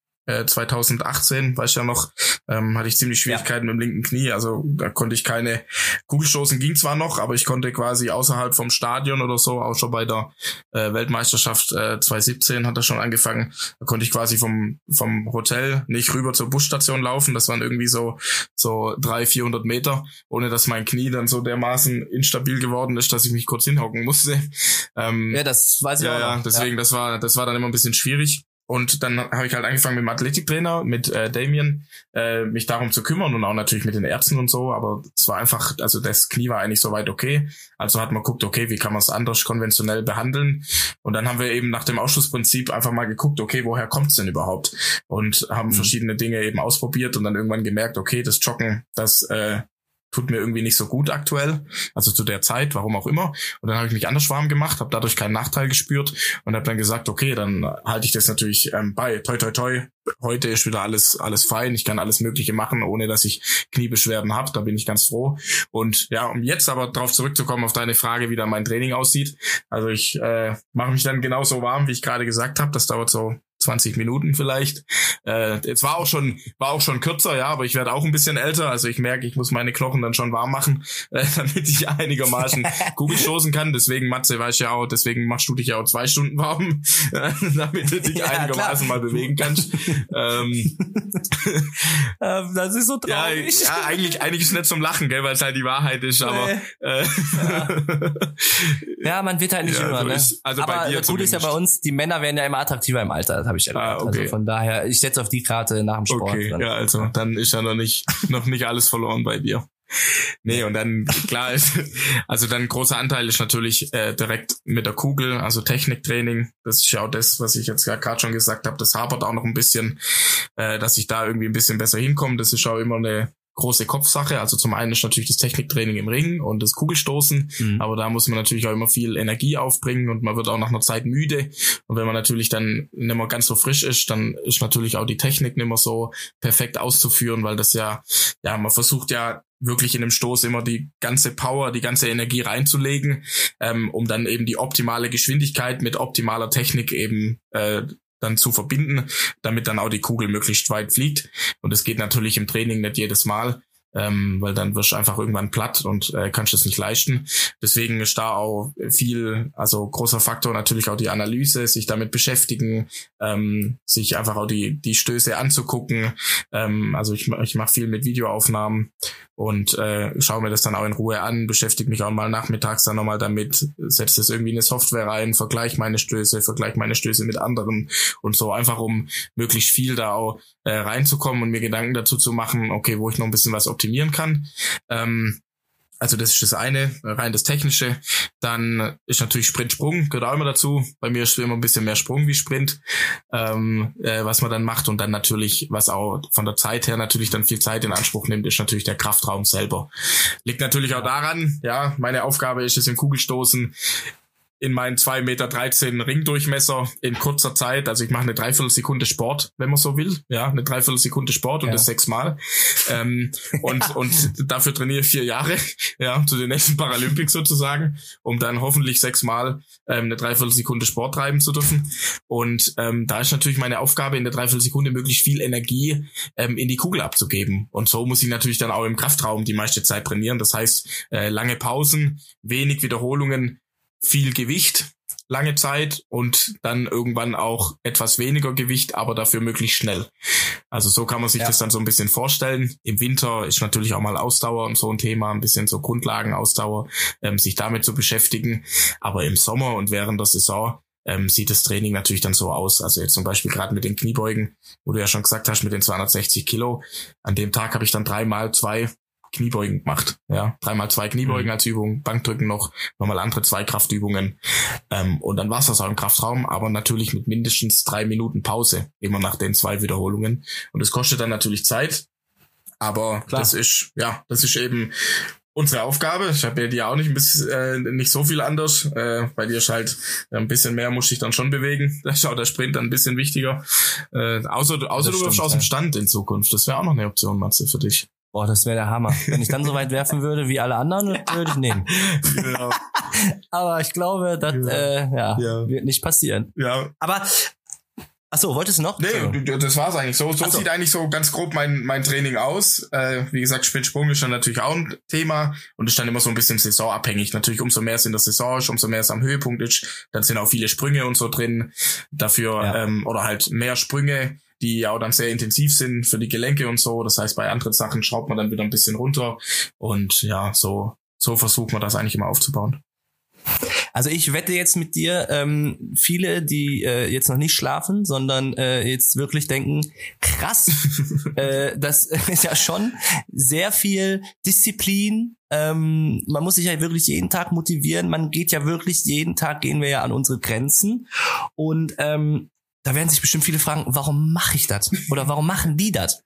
2018, äh, weiß ich ja noch, ähm, hatte ich ziemlich Schwierigkeiten ja. mit dem linken Knie. Also da konnte ich keine Kugelstoßen, ging zwar noch, aber ich konnte quasi außerhalb vom Stadion oder so, auch schon bei der äh, Weltmeisterschaft äh, 2017 hat das schon angefangen, da konnte ich quasi vom, vom Hotel nicht rüber zur Busstation laufen. Das waren irgendwie so, so drei, vierhundert Meter, ohne dass mein Knie dann so dermaßen instabil geworden ist, dass ich mich kurz hinhocken musste. Ähm, ja, das weiß ich ja, auch. Noch. Ja, deswegen, ja. das war, das war dann immer ein bisschen schwierig. Und dann habe ich halt angefangen mit dem Athletiktrainer, mit äh, Damien, äh, mich darum zu kümmern und auch natürlich mit den Ärzten und so. Aber es war einfach, also das Knie war eigentlich soweit okay. Also hat man guckt, okay, wie kann man es anders konventionell behandeln? Und dann haben wir eben nach dem Ausschlussprinzip einfach mal geguckt, okay, woher kommt es denn überhaupt? Und haben mhm. verschiedene Dinge eben ausprobiert und dann irgendwann gemerkt, okay, das Joggen, das äh, tut mir irgendwie nicht so gut aktuell, also zu der Zeit, warum auch immer. Und dann habe ich mich anders warm gemacht, habe dadurch keinen Nachteil gespürt und habe dann gesagt, okay, dann halte ich das natürlich ähm, bei. Toi, toi, toi. Heute ist wieder alles alles fein. Ich kann alles Mögliche machen, ohne dass ich Kniebeschwerden habe. Da bin ich ganz froh. Und ja, um jetzt aber darauf zurückzukommen auf deine Frage, wie da mein Training aussieht. Also ich äh, mache mich dann genauso warm, wie ich gerade gesagt habe. Das dauert so 20 Minuten vielleicht. Äh, jetzt war auch schon war auch schon kürzer, ja, aber ich werde auch ein bisschen älter, also ich merke, ich muss meine Knochen dann schon warm machen, äh, damit ich einigermaßen Kugel stoßen kann. Deswegen Matze weiß ja auch, deswegen machst du dich ja auch zwei Stunden warm, äh, damit du dich ja, einigermaßen klar. mal bewegen kannst. ähm, ähm, das ist so traurig. Ja, ja, eigentlich eigentlich ist es nicht zum Lachen, gell, weil es halt die Wahrheit ist, aber äh, ja. ja. man wird halt nicht jünger, so ne? Also aber bei dir gut ist ja bei uns, die Männer werden ja immer attraktiver im Alter habe ich ja ah, okay. Also von daher, ich setze auf die Karte nach dem Sport. Okay, dann. ja, also dann ist ja noch nicht, noch nicht alles verloren bei dir. Nee, und dann, klar ist, also dann großer Anteil ist natürlich äh, direkt mit der Kugel, also Techniktraining. Das ist ja auch das, was ich jetzt gerade schon gesagt habe. Das hapert auch noch ein bisschen, äh, dass ich da irgendwie ein bisschen besser hinkomme. Das ist auch immer eine große Kopfsache. Also zum einen ist natürlich das Techniktraining im Ring und das Kugelstoßen, mhm. aber da muss man natürlich auch immer viel Energie aufbringen und man wird auch nach einer Zeit müde. Und wenn man natürlich dann nicht mehr ganz so frisch ist, dann ist natürlich auch die Technik nicht mehr so perfekt auszuführen, weil das ja, ja, man versucht ja wirklich in dem Stoß immer die ganze Power, die ganze Energie reinzulegen, ähm, um dann eben die optimale Geschwindigkeit mit optimaler Technik eben äh, dann zu verbinden, damit dann auch die Kugel möglichst weit fliegt. Und es geht natürlich im Training nicht jedes Mal ähm, weil dann wirst du einfach irgendwann platt und äh, kannst es nicht leisten. Deswegen ist da auch viel, also großer Faktor natürlich auch die Analyse, sich damit beschäftigen, ähm, sich einfach auch die die Stöße anzugucken. Ähm, also ich, ich mache viel mit Videoaufnahmen und äh, schaue mir das dann auch in Ruhe an, beschäftige mich auch mal nachmittags dann nochmal damit, setze das irgendwie in eine Software rein, vergleiche meine Stöße, vergleiche meine Stöße mit anderen und so einfach um möglichst viel da auch äh, reinzukommen und mir Gedanken dazu zu machen, okay, wo ich noch ein bisschen was optimieren kann. Ähm, also das ist das eine, rein das Technische. Dann ist natürlich Sprint-Sprung, gehört auch immer dazu. Bei mir ist immer ein bisschen mehr Sprung wie Sprint, ähm, äh, was man dann macht. Und dann natürlich, was auch von der Zeit her natürlich dann viel Zeit in Anspruch nimmt, ist natürlich der Kraftraum selber. Liegt natürlich auch daran, ja, meine Aufgabe ist es im Kugelstoßen in meinen zwei Meter dreizehn Ringdurchmesser in kurzer Zeit. Also ich mache eine Dreiviertelsekunde Sport, wenn man so will. Ja, eine Dreiviertelsekunde Sport und ja. das sechsmal. Ähm, und, ja. und dafür trainiere ich vier Jahre, ja, zu den nächsten Paralympics sozusagen, um dann hoffentlich sechsmal ähm, eine Dreiviertelsekunde Sport treiben zu dürfen. Und ähm, da ist natürlich meine Aufgabe, in der Dreiviertelsekunde möglichst viel Energie ähm, in die Kugel abzugeben. Und so muss ich natürlich dann auch im Kraftraum die meiste Zeit trainieren. Das heißt, äh, lange Pausen, wenig Wiederholungen, viel Gewicht lange Zeit und dann irgendwann auch etwas weniger Gewicht, aber dafür möglichst schnell. Also so kann man sich ja. das dann so ein bisschen vorstellen. Im Winter ist natürlich auch mal Ausdauer und so ein Thema, ein bisschen so Grundlagenausdauer, ähm, sich damit zu beschäftigen. Aber im Sommer und während der Saison ähm, sieht das Training natürlich dann so aus. Also jetzt zum Beispiel gerade mit den Kniebeugen, wo du ja schon gesagt hast, mit den 260 Kilo. An dem Tag habe ich dann dreimal zwei Kniebeugen gemacht. Ja, dreimal zwei Kniebeugen mhm. als Übung, Bankdrücken noch, nochmal andere zwei Kraftübungen. Ähm, und dann war es das auch im Kraftraum, aber natürlich mit mindestens drei Minuten Pause, immer nach den zwei Wiederholungen. Und es kostet dann natürlich Zeit. Aber Klar. das ist, ja, das ist eben unsere Aufgabe. Ich habe ja die auch nicht ein bisschen, äh, nicht so viel anders. Äh, bei dir ist halt äh, ein bisschen mehr muss ich dann schon bewegen. Da ist auch der Sprint dann ein bisschen wichtiger. Äh, außer außer du wirfst aus dem Stand in Zukunft. Das wäre auch noch eine Option, Matze, für dich. Boah, das wäre der Hammer. Wenn ich dann so weit werfen würde wie alle anderen, würde ich nehmen. Genau. Aber ich glaube, das ja. Äh, ja, ja. wird nicht passieren. Ja. Aber Ach so, wolltest du noch? Nee, das war's eigentlich. So, so, so, sieht eigentlich so ganz grob mein, mein Training aus. Äh, wie gesagt, Sprung ist dann natürlich auch ein Thema und ist dann immer so ein bisschen saisonabhängig. Natürlich, umso mehr es in der Saison ist, umso mehr es am Höhepunkt ist, dann sind auch viele Sprünge und so drin. Dafür, ja. ähm, oder halt mehr Sprünge, die auch dann sehr intensiv sind für die Gelenke und so. Das heißt, bei anderen Sachen schraubt man dann wieder ein bisschen runter. Und ja, so, so versucht man das eigentlich immer aufzubauen. Also ich wette jetzt mit dir, ähm, viele, die äh, jetzt noch nicht schlafen, sondern äh, jetzt wirklich denken, krass, äh, das ist ja schon sehr viel Disziplin. Ähm, man muss sich ja wirklich jeden Tag motivieren. Man geht ja wirklich jeden Tag gehen wir ja an unsere Grenzen und ähm, da werden sich bestimmt viele fragen, warum mache ich das? Oder warum machen die das?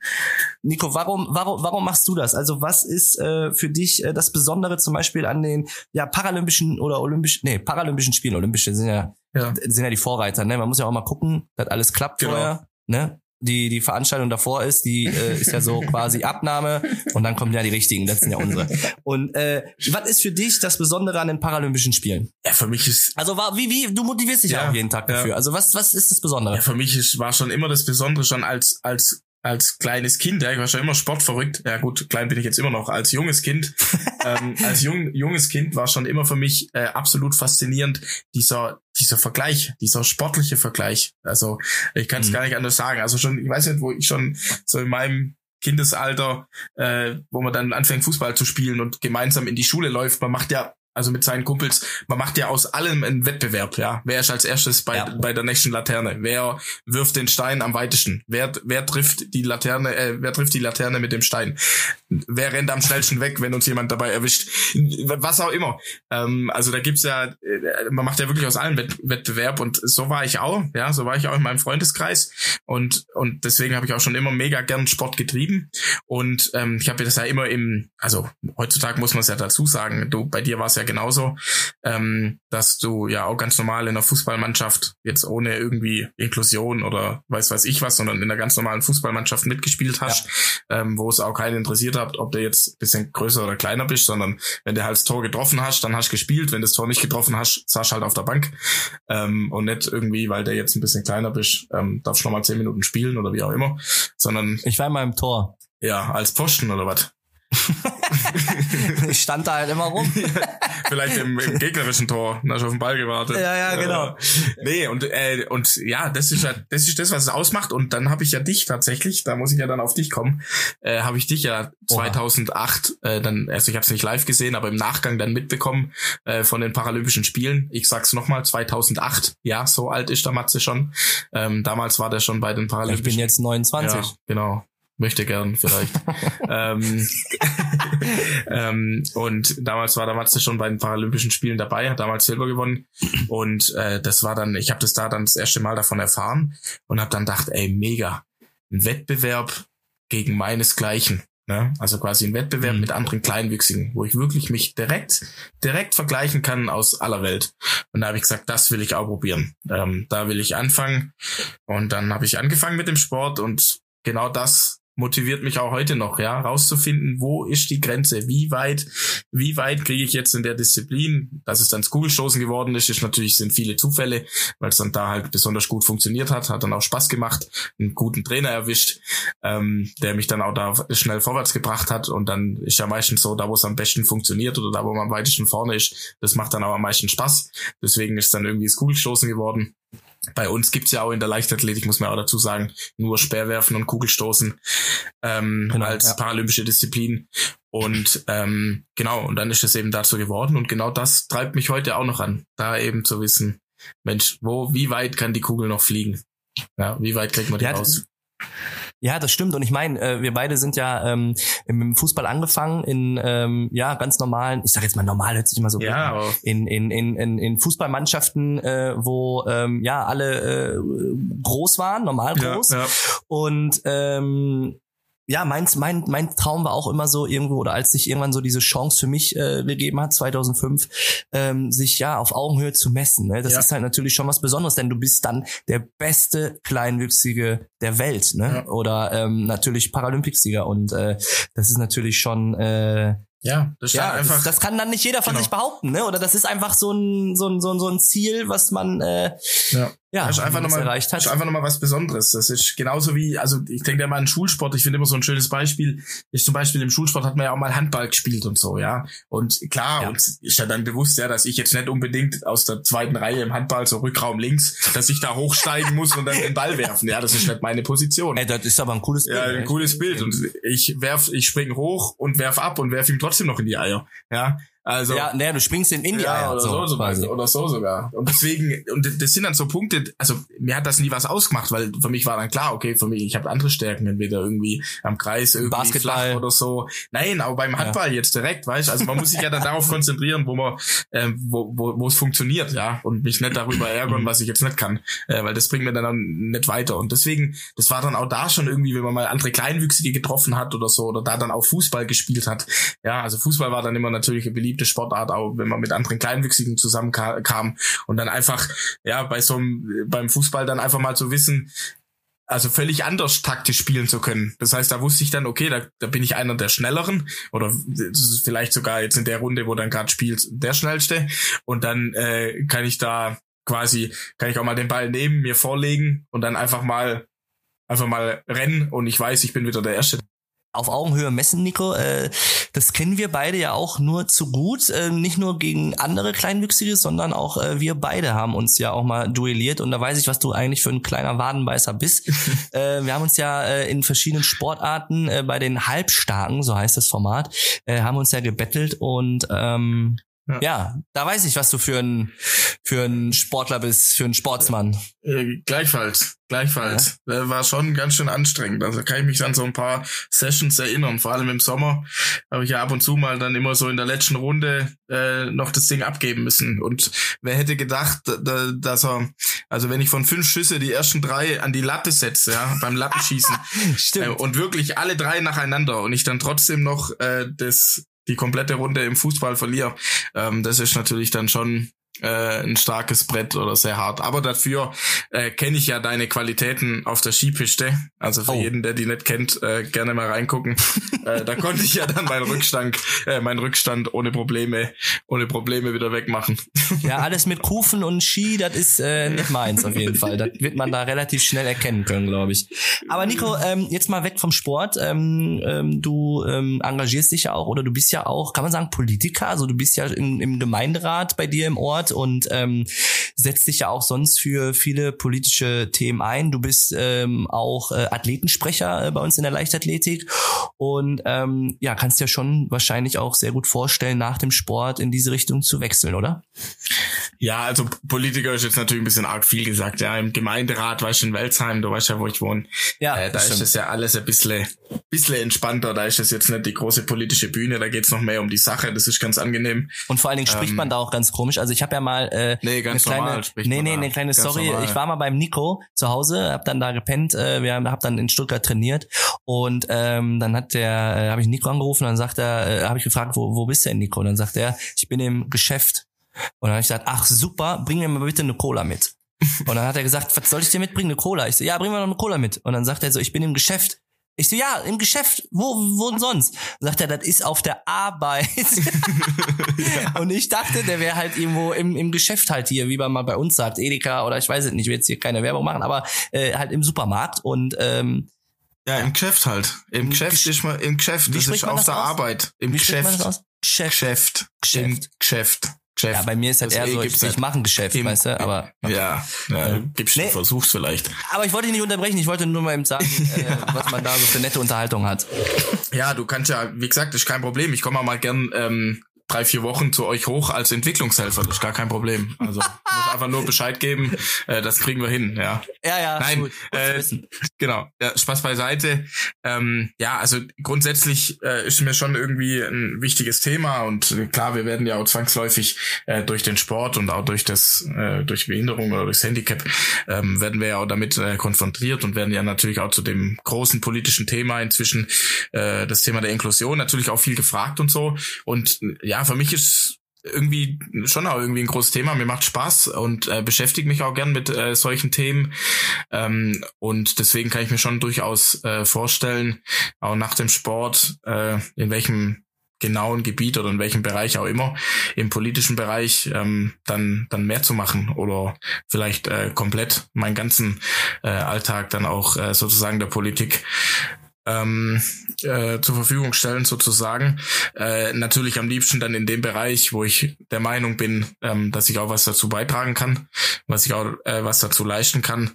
Nico, warum, warum, warum machst du das? Also was ist äh, für dich äh, das Besondere zum Beispiel an den ja, Paralympischen oder Olympischen, nee, Paralympischen Spielen, Olympische sind ja, ja. sind ja die Vorreiter, ne? Man muss ja auch mal gucken, dass alles klappt genau. vorher. Ne? Die die Veranstaltung davor ist, die äh, ist ja so quasi Abnahme und dann kommen ja die richtigen, das sind ja unsere. Und äh, was ist für dich das Besondere an den Paralympischen Spielen? Ja, für mich ist also war wie wie du motivierst dich ja, auch jeden Tag dafür. Ja. Also was was ist das Besondere? Ja, für mich ist, war schon immer das Besondere schon als als als kleines Kind, ja, ich war schon immer sportverrückt. Ja gut, klein bin ich jetzt immer noch. Als junges Kind, ähm, als jung, junges Kind war schon immer für mich äh, absolut faszinierend dieser dieser Vergleich, dieser sportliche Vergleich. Also ich kann es mhm. gar nicht anders sagen. Also schon, ich weiß nicht, wo ich schon so in meinem Kindesalter, äh, wo man dann anfängt Fußball zu spielen und gemeinsam in die Schule läuft. Man macht ja also mit seinen Kumpels, man macht ja aus allem einen Wettbewerb, ja. Wer ist als erstes bei, ja. bei der nächsten Laterne? Wer wirft den Stein am weitesten? Wer, wer trifft die Laterne, äh, wer trifft die Laterne mit dem Stein? Wer rennt am schnellsten weg, wenn uns jemand dabei erwischt? Was auch immer. Ähm, also da gibt's ja, äh, man macht ja wirklich aus allem Wett Wettbewerb und so war ich auch, ja, so war ich auch in meinem Freundeskreis und, und deswegen habe ich auch schon immer mega gern Sport getrieben und ähm, ich habe das ja immer im, also heutzutage muss man es ja dazu sagen, du, bei dir war es ja genauso, ähm, dass du ja auch ganz normal in der Fußballmannschaft jetzt ohne irgendwie Inklusion oder weiß weiß ich was, sondern in der ganz normalen Fußballmannschaft mitgespielt hast, ja. ähm, wo es auch keinen interessiert hat, ob du jetzt bisschen größer oder kleiner bist, sondern wenn du halt das Tor getroffen hast, dann hast du gespielt, wenn du das Tor nicht getroffen hast, saß halt auf der Bank ähm, und nicht irgendwie, weil der jetzt ein bisschen kleiner bist, ähm, darfst du nochmal zehn Minuten spielen oder wie auch immer, sondern ich war immer im Tor. Ja, als Posten oder was? ich stand da halt immer rum. Vielleicht im, im gegnerischen Tor, hast du auf den Ball gewartet. Ja, ja, genau. Nee, und, äh, und ja, das ist ja, das ist das, was es ausmacht. Und dann habe ich ja dich tatsächlich, da muss ich ja dann auf dich kommen, äh, habe ich dich ja 2008 äh, dann, also ich habe es nicht live gesehen, aber im Nachgang dann mitbekommen äh, von den Paralympischen Spielen. Ich sag's nochmal, 2008. Ja, so alt ist der Matze schon. Ähm, damals war der schon bei den Paralympischen. Ich bin jetzt 29. Ja, genau möchte gern vielleicht. ähm, ähm, und damals war der Matze schon bei den Paralympischen Spielen dabei, hat damals Silber gewonnen. Und äh, das war dann, ich habe das da dann das erste Mal davon erfahren und habe dann gedacht, ey, mega, ein Wettbewerb gegen meinesgleichen. Ne? Also quasi ein Wettbewerb mhm. mit anderen Kleinwüchsigen, wo ich wirklich mich direkt, direkt vergleichen kann aus aller Welt. Und da habe ich gesagt, das will ich auch probieren. Ähm, da will ich anfangen. Und dann habe ich angefangen mit dem Sport und genau das motiviert mich auch heute noch, ja, rauszufinden, wo ist die Grenze, wie weit, wie weit kriege ich jetzt in der Disziplin, dass es dann Kugelstoßen geworden ist, ist natürlich sind viele Zufälle, weil es dann da halt besonders gut funktioniert hat, hat dann auch Spaß gemacht, einen guten Trainer erwischt, ähm, der mich dann auch da schnell vorwärts gebracht hat. Und dann ist ja meistens so, da wo es am besten funktioniert oder da wo man am weitesten vorne ist, das macht dann auch am meisten Spaß, deswegen ist dann irgendwie das Kugelstoßen geworden bei uns gibt's ja auch in der Leichtathletik, muss man auch dazu sagen, nur Speerwerfen und Kugelstoßen ähm, genau, als ja. paralympische Disziplin. Und ähm, genau, und dann ist es eben dazu geworden. Und genau das treibt mich heute auch noch an, da eben zu wissen, Mensch, wo, wie weit kann die Kugel noch fliegen? Ja, wie weit kriegt man die ja, raus? Ja, das stimmt. Und ich meine, äh, wir beide sind ja ähm, im Fußball angefangen in ähm, ja ganz normalen, ich sage jetzt mal normal, hört sich immer so ja, an, in, in, in, in, in Fußballmannschaften, äh, wo ähm, ja alle äh, groß waren, normal groß. Ja, ja. Und ähm, ja, mein, mein, mein Traum war auch immer so irgendwo, oder als sich irgendwann so diese Chance für mich äh, gegeben hat, 2005, ähm, sich ja auf Augenhöhe zu messen. Ne? Das ja. ist halt natürlich schon was Besonderes, denn du bist dann der beste Kleinwüchsige der Welt, ne? Ja. Oder ähm, natürlich Paralympicsieger. Und äh, das ist natürlich schon äh, ja, das, ja einfach, das, das, kann dann nicht jeder von genau. sich behaupten, ne? Oder das ist einfach so ein so ein so ein, so ein Ziel, was man äh, ja ja, das ist einfach nochmal, erreicht hat. ist einfach nochmal was Besonderes. Das ist genauso wie, also ich denke mal an Schulsport, ich finde immer so ein schönes Beispiel, ist zum Beispiel im Schulsport hat man ja auch mal Handball gespielt und so, ja. Und klar, ja. uns ist ja dann bewusst, ja, dass ich jetzt nicht unbedingt aus der zweiten Reihe im Handball, so Rückraum links, dass ich da hochsteigen muss und dann den Ball werfen. Ja, das ist nicht meine Position. Ey, das ist aber ein cooles Bild. Ja, ein cooles Bild. Und ich werf, ich spring hoch und werf ab und werf ihm trotzdem noch in die Eier. Ja. Also ja, naja, du springst in India ja, oder so, so quasi. oder so sogar. Und deswegen und das sind dann so Punkte. Also mir hat das nie was ausgemacht, weil für mich war dann klar, okay, für mich ich habe andere Stärken, entweder irgendwie am Kreis irgendwie Basketball. flach oder so. Nein, aber beim Handball ja. jetzt direkt, weißt? Also man muss sich ja dann darauf konzentrieren, wo man äh, wo wo wo es funktioniert, ja, und mich nicht darüber ärgern, was ich jetzt nicht kann, äh, weil das bringt mir dann nicht weiter. Und deswegen, das war dann auch da schon irgendwie, wenn man mal andere Kleinwüchsige getroffen hat oder so oder da dann auch Fußball gespielt hat. Ja, also Fußball war dann immer natürlich eine beliebte Sportart, auch wenn man mit anderen Kleinwüchsigen zusammenkam und dann einfach, ja, bei so einem, beim Fußball dann einfach mal zu wissen, also völlig anders taktisch spielen zu können. Das heißt, da wusste ich dann, okay, da, da bin ich einer der Schnelleren oder vielleicht sogar jetzt in der Runde, wo dann gerade spielt, der Schnellste. Und dann äh, kann ich da quasi, kann ich auch mal den Ball nehmen, mir vorlegen und dann einfach mal einfach mal rennen und ich weiß, ich bin wieder der Erste, auf Augenhöhe messen, Nico. Äh, das kennen wir beide ja auch nur zu gut. Äh, nicht nur gegen andere Kleinwüchsige, sondern auch äh, wir beide haben uns ja auch mal duelliert. Und da weiß ich, was du eigentlich für ein kleiner Wadenbeißer bist. äh, wir haben uns ja äh, in verschiedenen Sportarten äh, bei den Halbstarken, so heißt das Format, äh, haben uns ja gebettelt und ähm, ja. ja. da weiß ich, was du für ein für ein Sportler bist, für ein Sportsmann. Äh, gleichfalls, gleichfalls. Ja. War schon ganz schön anstrengend. Also kann ich mich an so ein paar Sessions erinnern. Vor allem im Sommer habe ich ja ab und zu mal dann immer so in der letzten Runde äh, noch das Ding abgeben müssen. Und wer hätte gedacht, dass er, also wenn ich von fünf Schüsse die ersten drei an die Latte setze, ja, beim Lattenschießen Stimmt. Äh, und wirklich alle drei nacheinander und ich dann trotzdem noch äh, das die komplette Runde im Fußball verliere, ähm, das ist natürlich dann schon äh, ein starkes Brett oder sehr hart. Aber dafür äh, kenne ich ja deine Qualitäten auf der Skipiste. Also für oh. jeden, der die nicht kennt, äh, gerne mal reingucken. äh, da konnte ich ja dann meinen Rückstand, äh, meinen Rückstand ohne Probleme, ohne Probleme wieder wegmachen. ja, alles mit Kufen und Ski, das ist äh, nicht meins auf jeden Fall. Das wird man da relativ schnell erkennen können, glaube ich. Aber Nico, ähm, jetzt mal weg vom Sport. Ähm, ähm, du ähm, engagierst dich ja auch oder du bist ja auch, kann man sagen, Politiker. Also du bist ja im, im Gemeinderat bei dir im Ort Sport und ähm, setzt dich ja auch sonst für viele politische Themen ein. Du bist ähm, auch äh, Athletensprecher äh, bei uns in der Leichtathletik und ähm, ja, kannst ja schon wahrscheinlich auch sehr gut vorstellen, nach dem Sport in diese Richtung zu wechseln, oder? Ja, also Politiker ist jetzt natürlich ein bisschen arg viel gesagt. Ja, im Gemeinderat, weißt du, in Welzheim, du weißt ja, wo ich wohne. Ja, äh, da ist das ja alles ein bisschen, bisschen entspannter. Da ist das jetzt nicht die große politische Bühne, da geht's noch mehr um die Sache. Das ist ganz angenehm. Und vor allen Dingen spricht ähm, man da auch ganz komisch. Also ich habe ja mal äh, nee, ganz eine kleine, normal nee, nee, eine kleine Story. Normal. Ich war mal beim Nico zu Hause, hab dann da gepennt, äh, wir haben hab dann in Stuttgart trainiert und ähm, dann hat der, äh, habe ich Nico angerufen, dann sagt er, äh, habe ich gefragt, wo, wo bist du denn, Nico? Und dann sagt er, ich bin im Geschäft. Und dann habe ich gesagt, ach super, bring mir mal bitte eine Cola mit. Und dann hat er gesagt, was soll ich dir mitbringen? Eine Cola. Ich so, ja, bring mir noch eine Cola mit. Und dann sagt er so, ich bin im Geschäft. Ich so, ja, im Geschäft. Wo, wo denn sonst? Sagt er, das ist auf der Arbeit. ja. Und ich dachte, der wäre halt irgendwo im, im Geschäft halt hier, wie man mal bei uns sagt, Edeka oder ich weiß es nicht, ich will jetzt hier keine Werbung machen, aber äh, halt im Supermarkt. Und ähm, ja, im Geschäft halt. Im, Im Geschäft Gesch ist man, im Geschäft, das ist auf der aus? Arbeit. Im wie Geschäft. Geschäft. Geschäft. Geschäft. Im Geschäft. Geschäft. Ja, bei mir ist halt eher so, ich, ich mache ein Geschäft, Im, weißt du, aber. Ja, ja, gibst nee, versuch's vielleicht. Aber ich wollte dich nicht unterbrechen, ich wollte nur mal eben sagen, äh, was man da so für nette Unterhaltung hat. Ja, du kannst ja, wie gesagt, ist kein Problem. Ich komme mal gern ähm, drei, vier Wochen zu euch hoch als Entwicklungshelfer. Das ist gar kein Problem. Also muss einfach nur Bescheid geben. Äh, das kriegen wir hin, ja. Ja, ja. Nein, gut, äh, genau. Ja, Spaß beiseite. Ähm, ja, also grundsätzlich äh, ist mir schon irgendwie ein wichtiges Thema und klar, wir werden ja auch zwangsläufig äh, durch den Sport und auch durch das, äh, durch Behinderung oder durchs Handicap ähm, werden wir ja auch damit äh, konfrontiert und werden ja natürlich auch zu dem großen politischen Thema inzwischen äh, das Thema der Inklusion natürlich auch viel gefragt und so. Und ja, für mich ist irgendwie schon auch irgendwie ein großes Thema. Mir macht Spaß und äh, beschäftige mich auch gern mit äh, solchen Themen. Ähm, und deswegen kann ich mir schon durchaus äh, vorstellen, auch nach dem Sport, äh, in welchem genauen Gebiet oder in welchem Bereich auch immer, im politischen Bereich ähm, dann dann mehr zu machen oder vielleicht äh, komplett meinen ganzen äh, Alltag dann auch äh, sozusagen der Politik ähm, äh, zur Verfügung stellen sozusagen. Äh, natürlich am liebsten dann in dem Bereich, wo ich der Meinung bin, ähm, dass ich auch was dazu beitragen kann, was ich auch äh, was dazu leisten kann.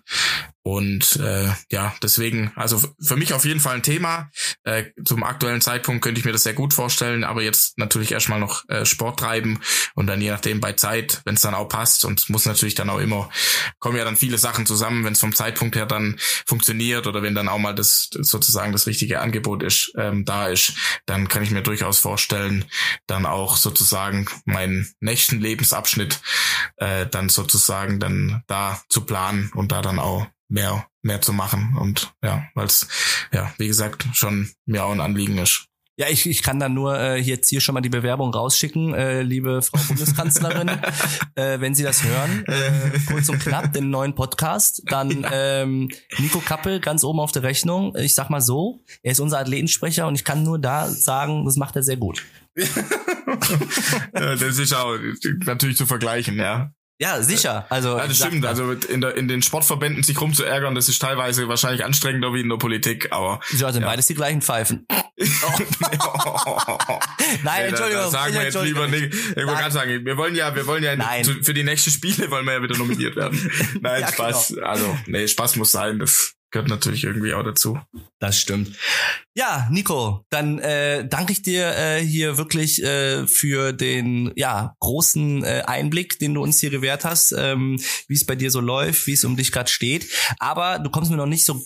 Und äh, ja, deswegen, also für mich auf jeden Fall ein Thema. Äh, zum aktuellen Zeitpunkt könnte ich mir das sehr gut vorstellen, aber jetzt natürlich erstmal noch äh, Sport treiben und dann je nachdem bei Zeit, wenn es dann auch passt und muss natürlich dann auch immer, kommen ja dann viele Sachen zusammen, wenn es vom Zeitpunkt her dann funktioniert oder wenn dann auch mal das sozusagen das richtige Angebot ist, ähm, da ist, dann kann ich mir durchaus vorstellen, dann auch sozusagen meinen nächsten Lebensabschnitt äh, dann sozusagen dann da zu planen und da dann auch mehr, mehr zu machen. Und ja, weil es, ja, wie gesagt, schon mir auch ein Anliegen ist. Ja, ich, ich kann dann nur äh, jetzt hier schon mal die Bewerbung rausschicken, äh, liebe Frau Bundeskanzlerin, äh, wenn Sie das hören, äh, kurz und knapp, den neuen Podcast, dann ähm, Nico Kappel ganz oben auf der Rechnung. Ich sag mal so, er ist unser Athletensprecher und ich kann nur da sagen, das macht er sehr gut. das ist auch natürlich zu vergleichen, ja. Ja, sicher. Also ja, das stimmt. Also in, der, in den Sportverbänden sich rumzuärgern, das ist teilweise wahrscheinlich anstrengender wie in der Politik. Aber ja, sind ja. beides die gleichen Pfeifen. Nein, Entschuldigung. Da, sagen wir jetzt lieber nicht. Ich wollte gerade sagen, wir wollen ja, wir wollen ja Nein. für die nächsten Spiele wollen wir ja wieder nominiert werden. Nein, ja, Spaß. Genau. Also nee, Spaß muss sein. Das gehört natürlich irgendwie auch dazu. Das stimmt. Ja, Nico, dann äh, danke ich dir äh, hier wirklich äh, für den ja großen äh, Einblick, den du uns hier gewährt hast, ähm, wie es bei dir so läuft, wie es um dich gerade steht. Aber du kommst mir noch nicht so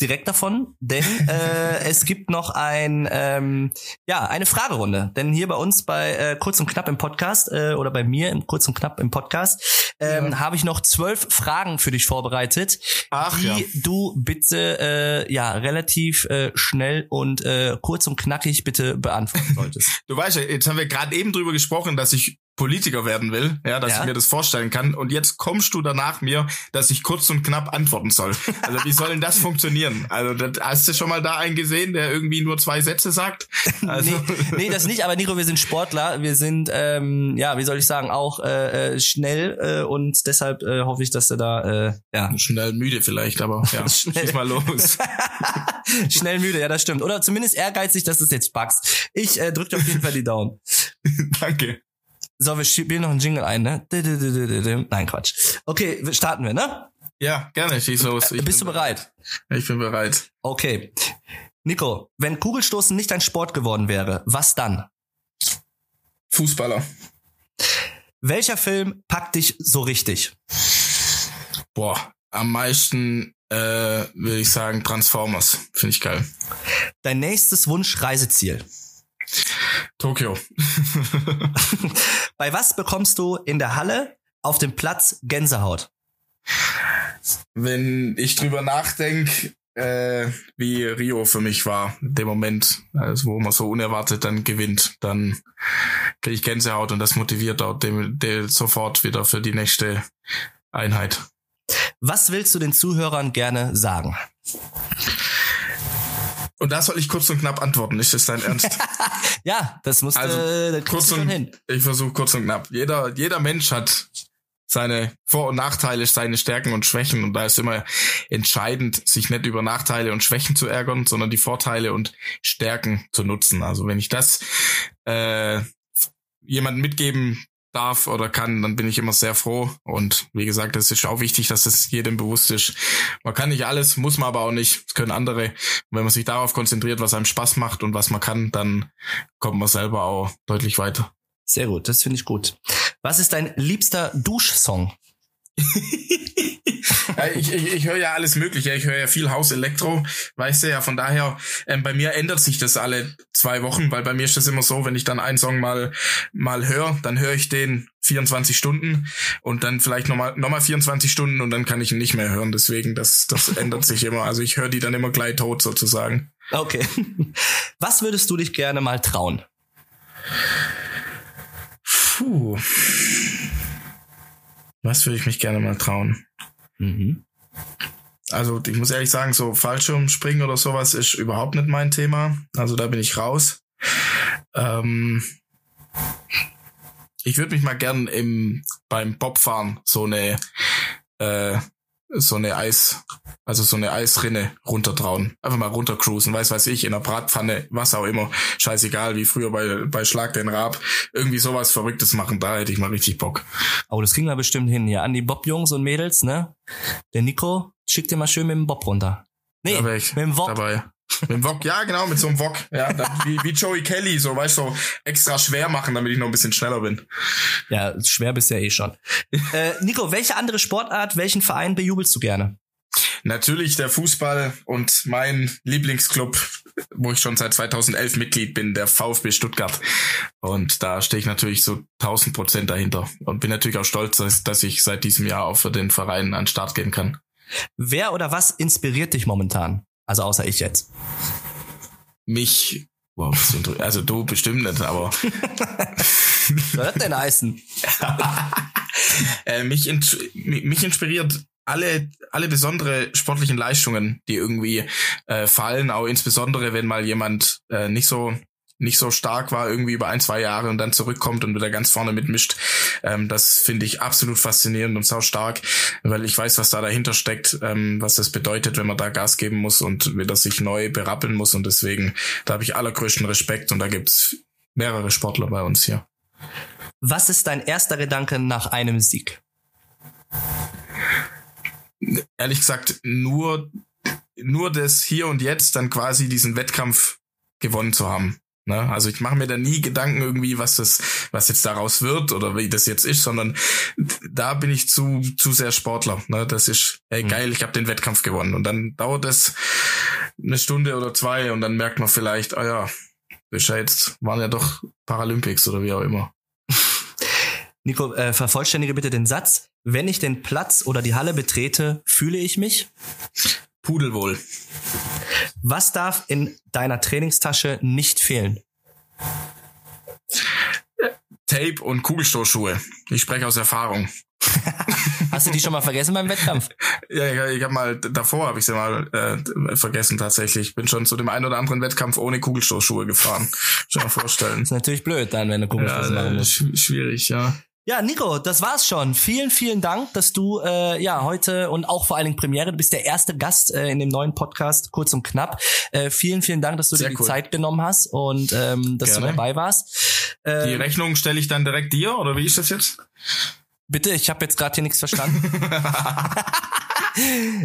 direkt davon, denn äh, es gibt noch ein ähm, ja eine Fragerunde. Denn hier bei uns bei äh, kurz und knapp im Podcast äh, oder bei mir im kurz und knapp im Podcast ähm, ja. habe ich noch zwölf Fragen für dich vorbereitet, Ach, die ja. du bitte äh, ja relativ äh, schnell und äh, kurz und knackig bitte beantworten solltest. du weißt ja, jetzt haben wir gerade eben drüber gesprochen, dass ich Politiker werden will, ja, dass ja. ich mir das vorstellen kann. Und jetzt kommst du danach mir, dass ich kurz und knapp antworten soll. Also wie soll denn das funktionieren? Also das, hast du schon mal da einen gesehen, der irgendwie nur zwei Sätze sagt? Also. nee, nee, das nicht. Aber Nico, wir sind Sportler. Wir sind, ähm, ja, wie soll ich sagen, auch äh, äh schnell äh, und deshalb äh, hoffe ich, dass du da, äh, ja. Schnell müde vielleicht, aber ja, schnell. schieß mal los. schnell müde, ja, das stimmt. Oder zumindest ehrgeizig, dass du es jetzt packst. Ich äh, drücke dir auf jeden Fall die Daumen. Danke. So, wir spielen noch einen Jingle ein, ne? Nein, Quatsch. Okay, starten wir, ne? Ja, gerne, schieß los. Ich Bist du bereit? Ich bin bereit. Okay. Nico, wenn Kugelstoßen nicht ein Sport geworden wäre, was dann? Fußballer. Welcher Film packt dich so richtig? Boah, am meisten äh, würde ich sagen Transformers. Finde ich geil. Dein nächstes Wunsch-Reiseziel? Tokio. Bei was bekommst du in der Halle auf dem Platz Gänsehaut? Wenn ich drüber nachdenke, äh, wie Rio für mich war, dem Moment, also wo man so unerwartet dann gewinnt, dann kriege ich Gänsehaut und das motiviert auch dem, dem sofort wieder für die nächste Einheit. Was willst du den Zuhörern gerne sagen? Und da soll ich kurz und knapp antworten, ist das dein Ernst? ja, das muss also, äh, kurz und, hin. Ich versuche kurz und knapp. Jeder, jeder Mensch hat seine Vor- und Nachteile, seine Stärken und Schwächen. Und da ist immer entscheidend, sich nicht über Nachteile und Schwächen zu ärgern, sondern die Vorteile und Stärken zu nutzen. Also wenn ich das äh, jemandem mitgeben darf oder kann, dann bin ich immer sehr froh. Und wie gesagt, es ist auch wichtig, dass es jedem bewusst ist. Man kann nicht alles, muss man aber auch nicht. Das können andere. Und wenn man sich darauf konzentriert, was einem Spaß macht und was man kann, dann kommt man selber auch deutlich weiter. Sehr gut, das finde ich gut. Was ist dein liebster Duschsong? ich, ich, ich höre ja alles Mögliche. Ich höre ja viel Haus Elektro, weißt du ja. Von daher, ähm, bei mir ändert sich das alle zwei Wochen, weil bei mir ist das immer so, wenn ich dann einen Song mal mal höre, dann höre ich den 24 Stunden und dann vielleicht nochmal noch mal 24 Stunden und dann kann ich ihn nicht mehr hören. Deswegen, das, das ändert sich immer. Also ich höre die dann immer gleich tot sozusagen. Okay. Was würdest du dich gerne mal trauen? Puh. Was würde ich mich gerne mal trauen? Mhm. Also ich muss ehrlich sagen, so Fallschirmspringen oder sowas ist überhaupt nicht mein Thema. Also da bin ich raus. Ähm, ich würde mich mal gern im beim Bobfahren so eine äh, so eine Eis, also so eine Eisrinne runtertrauen. Einfach mal runtercruisen, weiß weiß ich, in der Bratpfanne, was auch immer. Scheißegal, wie früher bei, bei Schlag den Rab. Irgendwie sowas Verrücktes machen, da hätte ich mal richtig Bock. Oh, das kriegen wir bestimmt hin hier. An die Bob-Jungs und Mädels, ne? Der Nico schickt dir mal schön mit dem Bob runter. Nee, mit dem Wok. Dabei. Mit dem Wok, ja, genau, mit so einem Wok. Ja, wie, wie Joey Kelly, so, weißt du, so extra schwer machen, damit ich noch ein bisschen schneller bin. Ja, schwer bist ja eh schon. äh, Nico, welche andere Sportart, welchen Verein bejubelst du gerne? Natürlich der Fußball und mein Lieblingsclub, wo ich schon seit 2011 Mitglied bin, der VfB Stuttgart. Und da stehe ich natürlich so 1000 Prozent dahinter und bin natürlich auch stolz, dass, dass ich seit diesem Jahr auch für den Verein an den Start gehen kann. Wer oder was inspiriert dich momentan? Also außer ich jetzt. Mich, wow, also du bestimmt nicht, aber. Was soll das denn heißen? äh, mich, mich inspiriert alle, alle besondere sportlichen Leistungen, die irgendwie äh, fallen, auch insbesondere wenn mal jemand äh, nicht so nicht so stark war, irgendwie über ein, zwei Jahre und dann zurückkommt und wieder ganz vorne mitmischt. Ähm, das finde ich absolut faszinierend und sau stark, weil ich weiß, was da dahinter steckt, ähm, was das bedeutet, wenn man da Gas geben muss und wieder sich neu berappeln muss. Und deswegen, da habe ich allergrößten Respekt und da gibt's mehrere Sportler bei uns hier. Was ist dein erster Gedanke nach einem Sieg? Ehrlich gesagt, nur, nur das hier und jetzt dann quasi diesen Wettkampf gewonnen zu haben. Ne? Also ich mache mir da nie Gedanken irgendwie, was das, was jetzt daraus wird oder wie das jetzt ist, sondern da bin ich zu zu sehr Sportler. Ne? Das ist, ey mhm. geil, ich habe den Wettkampf gewonnen und dann dauert es eine Stunde oder zwei und dann merkt man vielleicht, ah ja, ja jetzt waren ja doch Paralympics oder wie auch immer. Nico, äh, vervollständige bitte den Satz. Wenn ich den Platz oder die Halle betrete, fühle ich mich? Pudelwohl. Was darf in deiner Trainingstasche nicht fehlen? Tape und Kugelstoßschuhe. Ich spreche aus Erfahrung. Hast du die schon mal vergessen beim Wettkampf? ja, ich, ich habe mal davor habe ich sie mal äh, vergessen tatsächlich. Bin schon zu dem einen oder anderen Wettkampf ohne Kugelstoßschuhe gefahren. Schon mal vorstellen. Das ist natürlich blöd dann, wenn du Kugelstoß ja, machen musst. Schwierig, ja. Ja, Nico, das war's schon. Vielen, vielen Dank, dass du äh, ja heute und auch vor allen Dingen Premiere, du bist der erste Gast äh, in dem neuen Podcast, kurz und knapp. Äh, vielen, vielen Dank, dass du Sehr dir die cool. Zeit genommen hast und ähm, dass Gerne. du dabei warst. Ähm, die Rechnung stelle ich dann direkt dir oder wie ist das jetzt? Bitte, ich habe jetzt gerade hier nichts verstanden.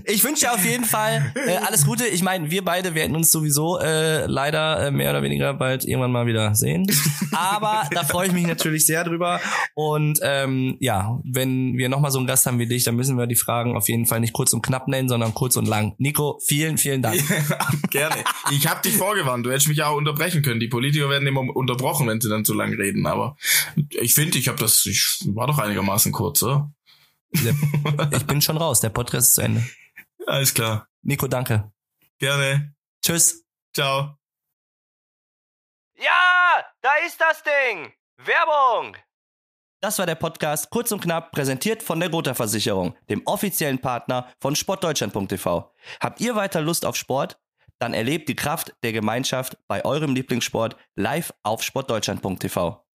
ich wünsche dir auf jeden Fall äh, alles Gute. Ich meine, wir beide werden uns sowieso äh, leider äh, mehr oder weniger bald irgendwann mal wieder sehen. Aber da freue ich mich natürlich sehr drüber. Und ähm, ja, wenn wir nochmal so einen Gast haben wie dich, dann müssen wir die Fragen auf jeden Fall nicht kurz und knapp nennen, sondern kurz und lang. Nico, vielen, vielen Dank. Gerne. Ich habe dich vorgewarnt. Du hättest mich auch unterbrechen können. Die Politiker werden immer unterbrochen, wenn sie dann zu lang reden. Aber ich finde, ich habe das, ich war doch einigermaßen kurz, oder? ich bin schon raus. Der Podcast ist zu Ende. Alles klar. Nico, danke. Gerne. Tschüss. Ciao. Ja, da ist das Ding. Werbung. Das war der Podcast kurz und knapp präsentiert von der Gotha Versicherung, dem offiziellen Partner von sportdeutschland.tv. Habt ihr weiter Lust auf Sport? Dann erlebt die Kraft der Gemeinschaft bei eurem Lieblingssport live auf sportdeutschland.tv.